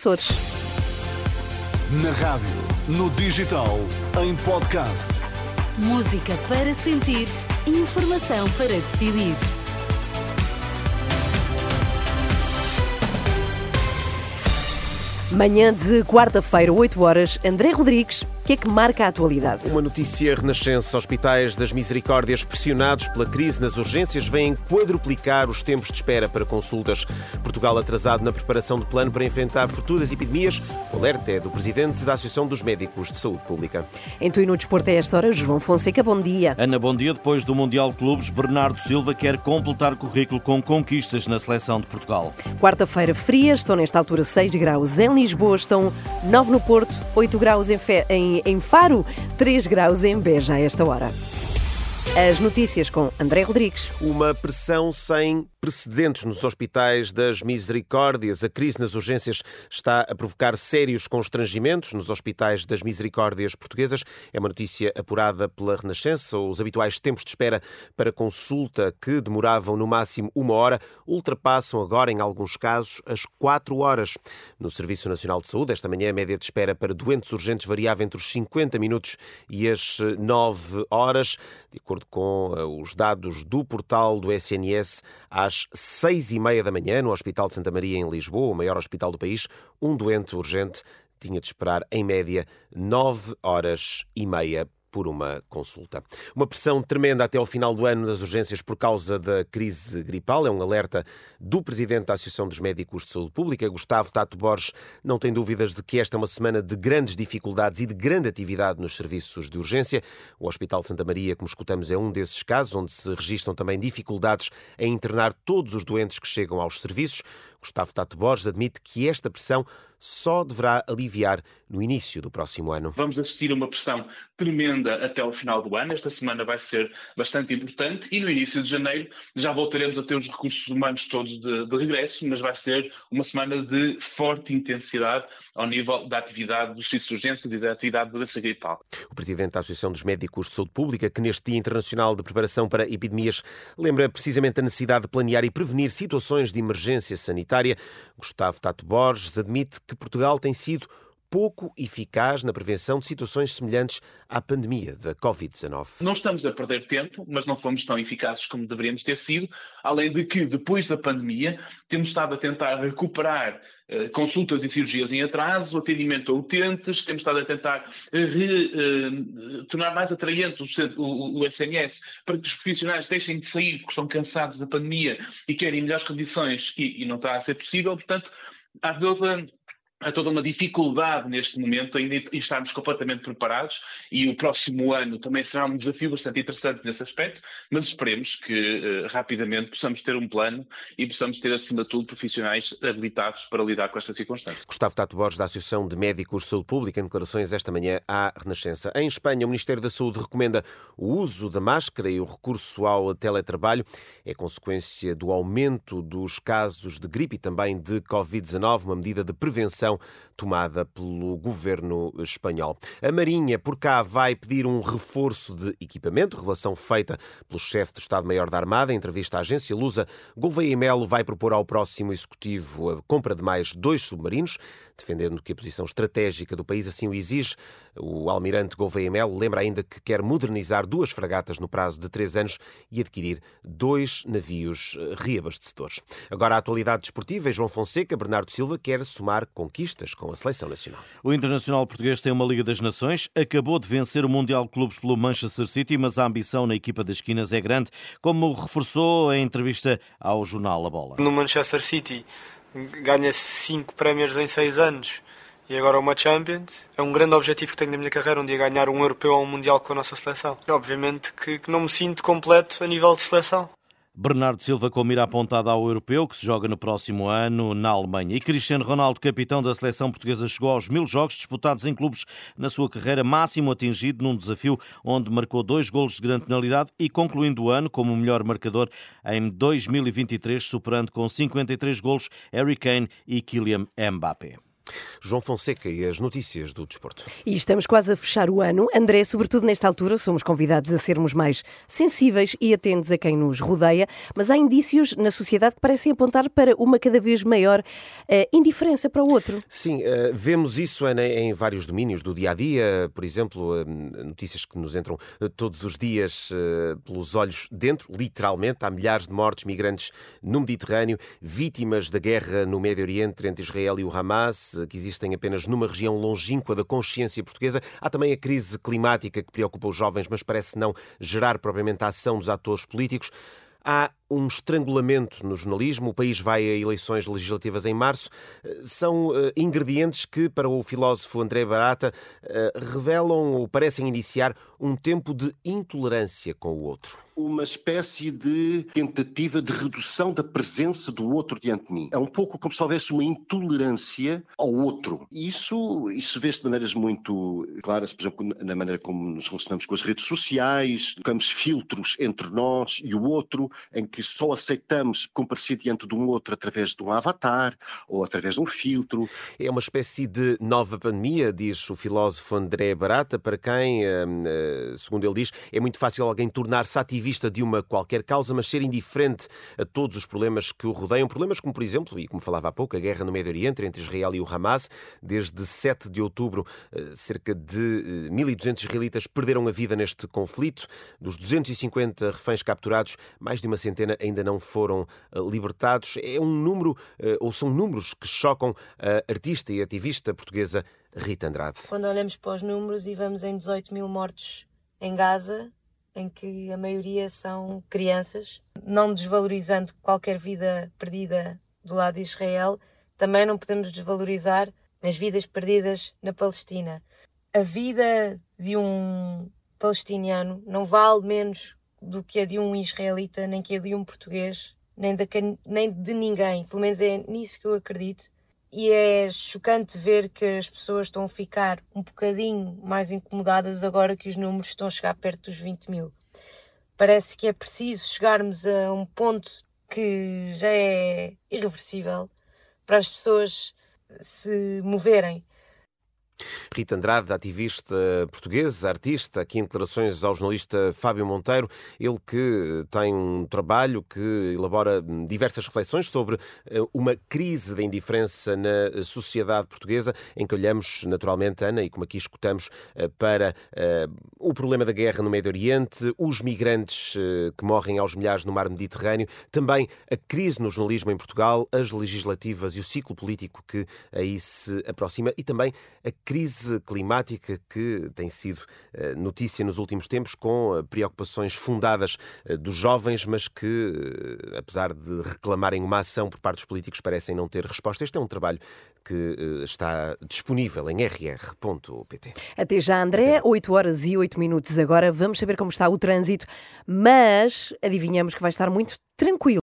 Açores. Na rádio, no digital, em podcast. Música para sentir, informação para decidir. Manhã de quarta-feira, 8 horas, André Rodrigues que é que marca a atualidade? Uma notícia renascença. Hospitais das Misericórdias pressionados pela crise nas urgências vêm quadruplicar os tempos de espera para consultas. Portugal atrasado na preparação de plano para enfrentar futuras epidemias. O alerta é do presidente da Associação dos Médicos de Saúde Pública. Em tu e no desporto é esta hora, João Fonseca, bom dia. Ana, bom dia. Depois do Mundial de Clubes, Bernardo Silva quer completar currículo com conquistas na seleção de Portugal. Quarta-feira fria, estão nesta altura 6 graus em Lisboa, estão 9 no Porto, 8 graus em, Fe... em em, Faro, 3 graus em Beja a esta hora. As notícias com André Rodrigues. Uma pressão sem precedentes nos hospitais das Misericórdias. A crise nas urgências está a provocar sérios constrangimentos nos hospitais das Misericórdias portuguesas. É uma notícia apurada pela Renascença. Os habituais tempos de espera para consulta, que demoravam no máximo uma hora, ultrapassam agora, em alguns casos, as quatro horas. No Serviço Nacional de Saúde, esta manhã, a média de espera para doentes urgentes variava entre os 50 minutos e as 9 horas. De acordo com eh, os dados do portal do SNS, às seis e meia da manhã, no Hospital de Santa Maria, em Lisboa, o maior hospital do país, um doente urgente tinha de esperar, em média, nove horas e meia por uma consulta. Uma pressão tremenda até ao final do ano nas urgências por causa da crise gripal. É um alerta do presidente da Associação dos Médicos de Saúde Pública, Gustavo Tato Borges. Não tem dúvidas de que esta é uma semana de grandes dificuldades e de grande atividade nos serviços de urgência. O Hospital Santa Maria, como escutamos, é um desses casos onde se registram também dificuldades em internar todos os doentes que chegam aos serviços. Gustavo Tato Borges admite que esta pressão só deverá aliviar no início do próximo ano. Vamos assistir a uma pressão tremenda até o final do ano. Esta semana vai ser bastante importante e no início de janeiro já voltaremos a ter os recursos humanos todos de, de regresso, mas vai ser uma semana de forte intensidade ao nível da atividade dos serviços de urgências e da atividade da doença gripal. O presidente da Associação dos Médicos de Saúde Pública, que neste Dia Internacional de Preparação para Epidemias lembra precisamente a necessidade de planear e prevenir situações de emergência sanitária, Gustavo Tato Borges admite que Portugal tem sido pouco eficaz na prevenção de situações semelhantes à pandemia da Covid-19. Não estamos a perder tempo, mas não fomos tão eficazes como deveríamos ter sido, além de que, depois da pandemia, temos estado a tentar recuperar eh, consultas e cirurgias em atraso, atendimento a utentes, temos estado a tentar eh, re, eh, tornar mais atraente o, o, o, SNS para que os profissionais deixem de sair porque estão cansados da pandemia e querem melhores condições e, e não está a ser possível, portanto, há toda há toda uma dificuldade neste momento em estarmos completamente preparados e o próximo ano também será um desafio bastante interessante nesse aspecto, mas esperemos que uh, rapidamente possamos ter um plano e possamos ter, acima de tudo, profissionais habilitados para lidar com esta circunstância. Gustavo Tato Borges, da Associação de Médicos de Saúde Pública, em declarações esta manhã à Renascença. Em Espanha, o Ministério da Saúde recomenda o uso da máscara e o recurso ao teletrabalho. É consequência do aumento dos casos de gripe e também de Covid-19, uma medida de prevenção decisão tomada pelo governo espanhol. A Marinha, por cá, vai pedir um reforço de equipamento, revelação feita pelo chefe do Estado-Maior da Armada, em entrevista à agência Lusa. Gouveia e Melo vai propor ao próximo executivo a compra de mais dois submarinos, defendendo que a posição estratégica do país assim o exige. O almirante Gouveia Melo lembra ainda que quer modernizar duas fragatas no prazo de três anos e adquirir dois navios eh, reabastecedores. Agora, a atualidade desportiva. João Fonseca, Bernardo Silva quer somar conquistas com a seleção nacional. O Internacional Português tem uma Liga das Nações, acabou de vencer o Mundial de Clubes pelo Manchester City, mas a ambição na equipa das esquinas é grande, como reforçou em entrevista ao jornal A Bola. No Manchester City ganha cinco prémios em seis anos e agora uma Champions. É um grande objetivo que tenho na minha carreira, um dia ganhar um europeu ou um mundial com a nossa seleção. Obviamente que, que não me sinto completo a nível de seleção. Bernardo Silva com mira apontada ao europeu, que se joga no próximo ano na Alemanha. E Cristiano Ronaldo, capitão da seleção portuguesa, chegou aos mil jogos disputados em clubes na sua carreira, máximo atingido num desafio onde marcou dois golos de grande penalidade e concluindo o ano como o melhor marcador em 2023, superando com 53 golos Harry Kane e Kylian Mbappé. João Fonseca e as notícias do desporto. E estamos quase a fechar o ano. André, sobretudo nesta altura, somos convidados a sermos mais sensíveis e atentos a quem nos rodeia, mas há indícios na sociedade que parecem apontar para uma cada vez maior uh, indiferença para o outro. Sim, uh, vemos isso Ana, em vários domínios do dia a dia, por exemplo, uh, notícias que nos entram todos os dias pelos olhos dentro, literalmente. Há milhares de mortes migrantes no Mediterrâneo, vítimas da guerra no Médio Oriente entre Israel e o Hamas, que existem apenas numa região longínqua da consciência portuguesa. Há também a crise climática que preocupa os jovens, mas parece não gerar propriamente a ação dos atores políticos. Há um estrangulamento no jornalismo, o país vai a eleições legislativas em março, são uh, ingredientes que, para o filósofo André Barata, uh, revelam ou parecem iniciar um tempo de intolerância com o outro. Uma espécie de tentativa de redução da presença do outro diante de mim. É um pouco como se houvesse uma intolerância ao outro. Isso, isso vê-se de maneiras muito claras, por exemplo, na maneira como nos relacionamos com as redes sociais, colocamos filtros entre nós e o outro, em que que só aceitamos comparecer diante de um outro através de um avatar ou através de um filtro. É uma espécie de nova pandemia, diz o filósofo André Barata, para quem, hum, eh, segundo ele diz, é muito fácil alguém tornar-se ativista de uma qualquer causa, mas ser indiferente a todos os problemas que o rodeiam. Problemas como, por exemplo, e como falava há pouco, a guerra no Médio Oriente entre Israel e o Hamas. Desde 7 de outubro, eh, cerca de 1.200 eh, israelitas perderam a vida neste conflito. Dos 250 reféns capturados, mais de uma centena ainda não foram eh, libertados. É um número, eh, ou são números que chocam a artista e ativista portuguesa Rita Andrade. Quando olhamos para os números e vamos em 18 mil mortos em Gaza, em que a maioria são crianças, não desvalorizando qualquer vida perdida do lado de Israel, também não podemos desvalorizar as vidas perdidas na Palestina. A vida de um palestiniano não vale menos do que a de um israelita, nem que a de um português, nem de, nem de ninguém. Pelo menos é nisso que eu acredito. E é chocante ver que as pessoas estão a ficar um bocadinho mais incomodadas agora que os números estão a chegar perto dos 20 mil. Parece que é preciso chegarmos a um ponto que já é irreversível para as pessoas se moverem Rita Andrade, ativista portuguesa, artista, aqui em declarações ao jornalista Fábio Monteiro, ele que tem um trabalho que elabora diversas reflexões sobre eh, uma crise da indiferença na sociedade portuguesa, em que olhamos naturalmente, Ana, e como aqui escutamos, eh, para eh, o problema da guerra no Médio Oriente, os migrantes que morrem aos milhares no mar Mediterrâneo, também a crise no jornalismo em Portugal, as legislativas e o ciclo político que aí se aproxima e também a crise climática que tem sido eh, notícia nos últimos tempos, com eh, preocupações fundadas eh, dos jovens, mas que, apesar de reclamarem uma ação por parte dos políticos, parecem não ter resposta. Este é um trabalho que está disponível em rr.pt. Até já, André, 8 horas e 8 minutos agora. Vamos saber como está o trânsito, mas adivinhamos que vai estar muito tranquilo.